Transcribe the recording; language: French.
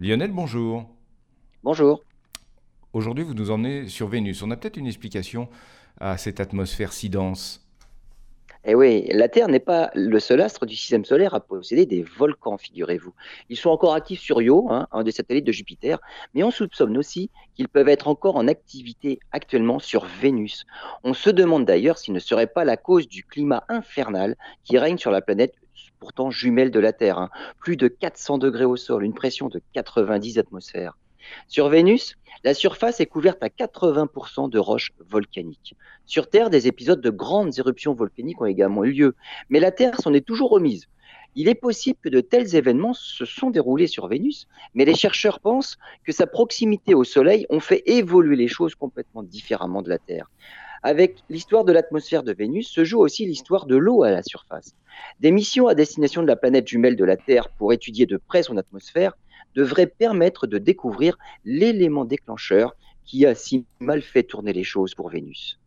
Lionel, bonjour. Bonjour. Aujourd'hui, vous nous emmenez sur Vénus. On a peut-être une explication à cette atmosphère si dense. Eh oui, la Terre n'est pas le seul astre du système solaire à posséder des volcans, figurez-vous. Ils sont encore actifs sur Io, hein, un des satellites de Jupiter, mais on soupçonne aussi qu'ils peuvent être encore en activité actuellement sur Vénus. On se demande d'ailleurs s'il ne serait pas la cause du climat infernal qui règne sur la planète pourtant jumelle de la Terre. hein. Plus de 400 degrés au sol, une pression de 90 atmosphères. Sur Vénus, la surface est couverte à 80% de roches volcaniques. Sur Terre, des épisodes de grandes éruptions volcaniques ont également eu lieu, mais la Terre s'en est toujours remise. Il est possible que de tels événements se sont déroulés sur Vénus, mais les chercheurs pensent que sa proximité au Soleil ont fait évoluer les choses complètement différemment de la Terre. Avec l'histoire de l'atmosphère de Vénus se joue aussi l'histoire de l'eau à la surface. Des missions à destination de la planète jumelle de la Terre pour étudier de près son atmosphère devraient permettre de découvrir l'élément déclencheur qui a si mal fait tourner les choses pour Vénus.